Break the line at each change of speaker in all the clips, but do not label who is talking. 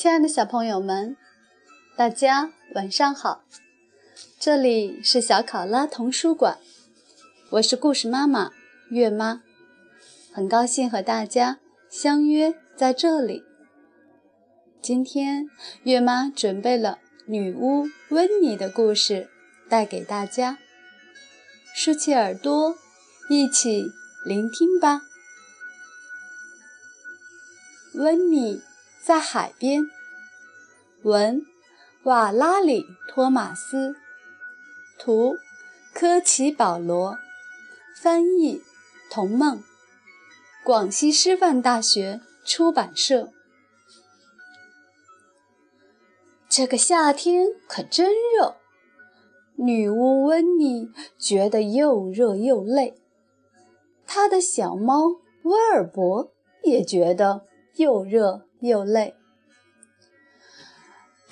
亲爱的小朋友们，大家晚上好！这里是小考拉童书馆，我是故事妈妈月妈，很高兴和大家相约在这里。今天月妈准备了女巫温妮的故事，带给大家。竖起耳朵，一起聆听吧。温妮。在海边，文瓦拉里托马斯，图科奇保罗，翻译童梦，广西师范大学出版社。这个夏天可真热，女巫温妮觉得又热又累，她的小猫威尔伯也觉得又热。又累，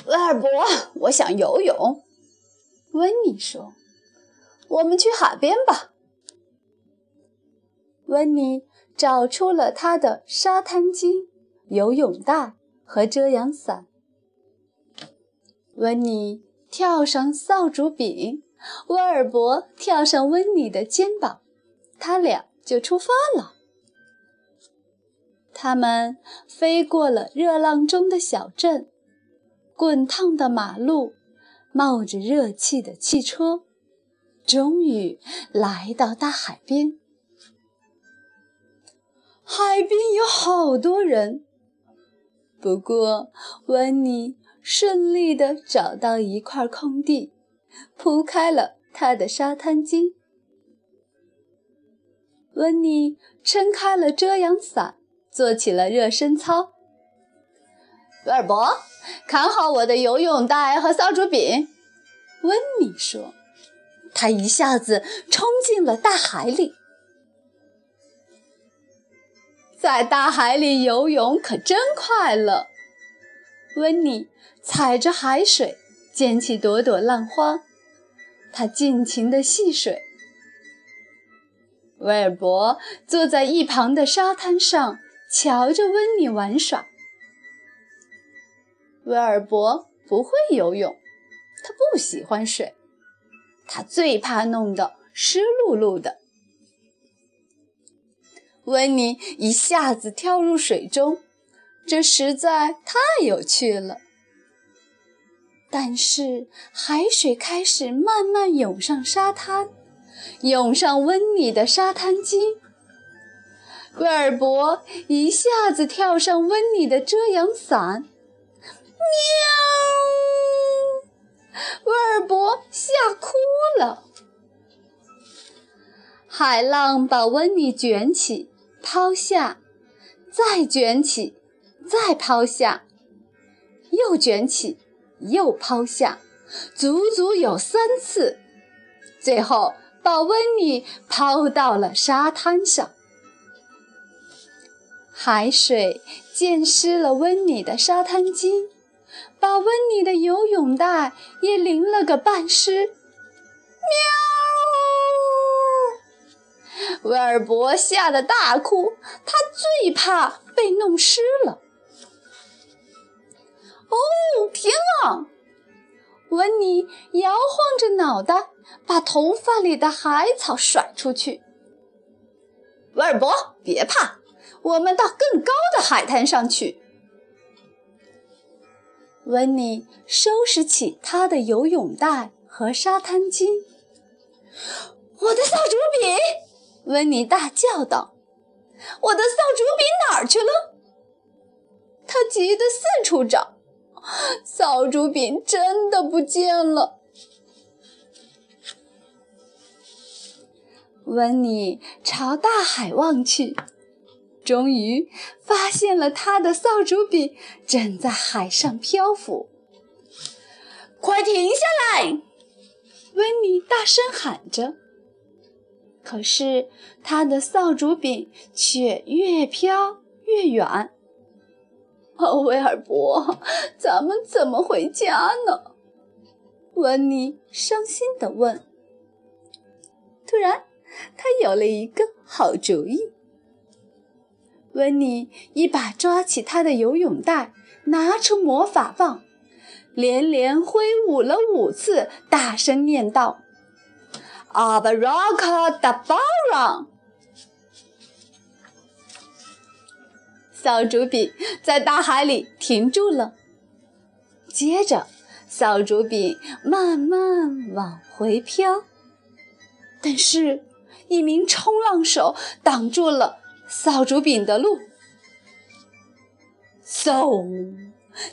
威尔伯，我想游泳。
温妮说：“
我们去海边吧。”
温妮找出了他的沙滩巾、游泳带和遮阳伞。温妮跳上扫帚柄，威尔伯跳上温妮的肩膀，他俩就出发了。他们飞过了热浪中的小镇，滚烫的马路，冒着热气的汽车，终于来到大海边。海边有好多人，不过温妮顺利地找到一块空地，铺开了他的沙滩巾。温妮撑开了遮阳伞。做起了热身操。
威尔伯，看好我的游泳带和扫帚柄。
温妮说：“他一下子冲进了大海里。在大海里游泳可真快乐。”温妮踩着海水，溅起朵朵浪花，他尽情地戏水。威尔伯坐在一旁的沙滩上。瞧着温妮玩耍，威尔伯不会游泳，他不喜欢水，他最怕弄得湿漉漉的。温妮一下子跳入水中，这实在太有趣了。但是海水开始慢慢涌上沙滩，涌上温妮的沙滩巾。威尔伯一下子跳上温妮的遮阳伞，喵！威尔伯吓哭了。海浪把温妮卷起、抛下，再卷起、再抛下，又卷起、又抛下，足足有三次，最后把温妮抛到了沙滩上。海水溅湿了温妮的沙滩巾，把温妮的游泳带也淋了个半湿。喵！威尔伯吓得大哭，他最怕被弄湿了。哦，天啊！温妮摇晃着脑袋，把头发里的海草甩出去。
威尔伯，别怕。我们到更高的海滩上去。
温妮收拾起他的游泳袋和沙滩巾。
我的扫帚柄！
温妮大叫道：“
我的扫帚柄哪儿去了？”
他急得四处找，扫帚柄真的不见了。温妮朝大海望去。终于发现了他的扫帚柄正在海上漂浮，
快停下来！
温妮大声喊着。可是他的扫帚柄却越飘越远。奥，威尔伯，咱们怎么回家呢？温妮伤心地问。突然，他有了一个好主意。温妮一把抓起他的游泳袋，拿出魔法棒，连连挥舞了五次，大声念道：“Abracadabra！” 扫帚柄在大海里停住了，接着扫帚柄慢慢往回飘，但是，一名冲浪手挡住了扫帚柄的路。嗖！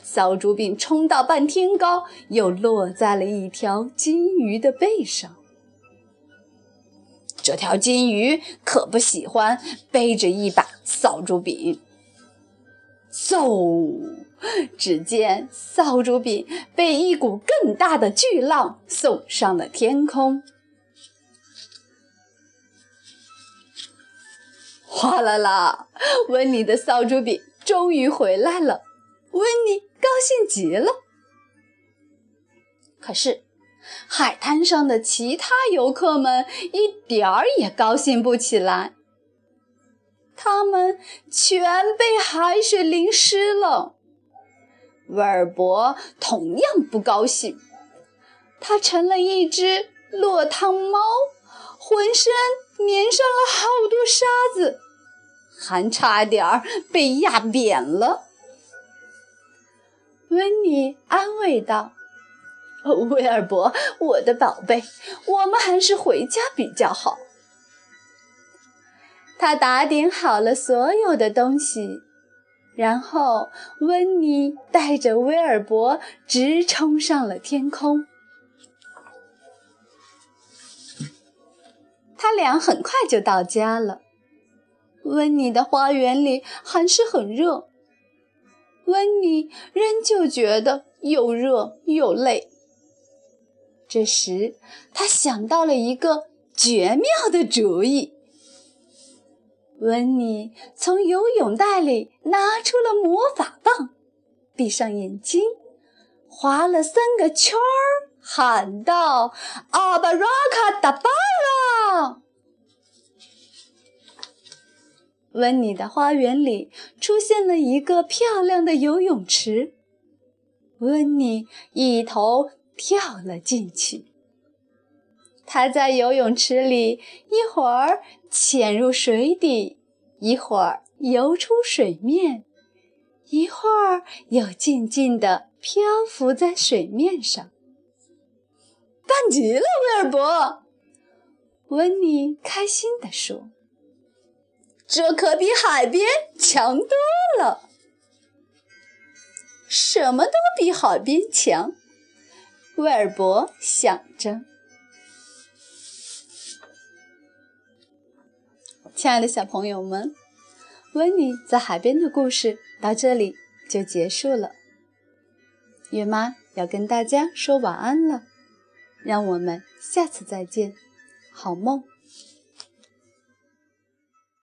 扫帚柄冲到半天高，又落在了一条金鱼的背上。这条金鱼可不喜欢背着一把扫帚柄。嗖！只见扫帚柄被一股更大的巨浪送上了天空。哗啦啦！温妮的扫帚柄终于回来了，温妮高兴极了。可是，海滩上的其他游客们一点儿也高兴不起来。他们全被海水淋湿了。威尔伯同样不高兴，他成了一只落汤猫，浑身粘上了好多沙子，还差点被压扁了。温妮安慰道：“威尔伯，我的宝贝，我们还是回家比较好。”他打点好了所有的东西，然后温妮带着威尔伯直冲上了天空。他俩很快就到家了。温妮的花园里还是很热，温妮仍旧觉得又热又累。这时，他想到了一个绝妙的主意。温妮从游泳袋里拿出了魔法棒，闭上眼睛，划了三个圈儿，喊道：“阿巴拉卡达巴温妮的花园里出现了一个漂亮的游泳池，温妮一头跳了进去。她在游泳池里一会儿潜入水底，一会儿游出水面，一会儿又静静地漂浮在水面上。棒极了，威尔伯！温妮开心地说：“这可比海边强多了。什么都比海边强。”威尔伯想着。亲爱的小朋友们，温妮在海边的故事到这里就结束了。月妈要跟大家说晚安了，让我们下次再见，好梦。